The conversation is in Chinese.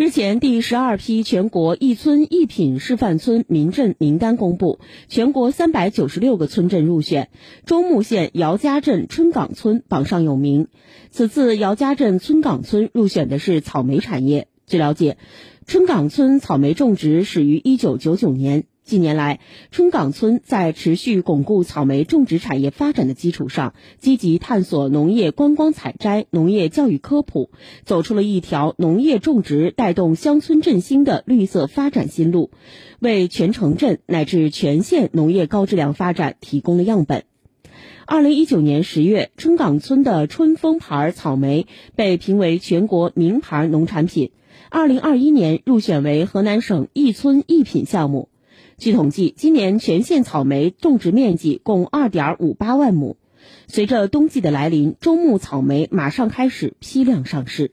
日前，第十二批全国一村一品示范村民镇名单公布，全国三百九十六个村镇入选，中牟县姚家镇春岗村榜上有名。此次姚家镇春岗村入选的是草莓产业。据了解，春岗村草莓种植始于一九九九年。近年来，春岗村在持续巩固草莓种植产业发展的基础上，积极探索农业观光采摘、农业教育科普，走出了一条农业种植带动乡村振兴的绿色发展新路，为全城镇乃至全县农业高质量发展提供了样本。二零一九年十月，春岗村的春风牌草莓被评为全国名牌农产品，二零二一年入选为河南省一村一品项目。据统计，今年全县草莓种植面积共二点五八万亩。随着冬季的来临，中牧草莓马上开始批量上市。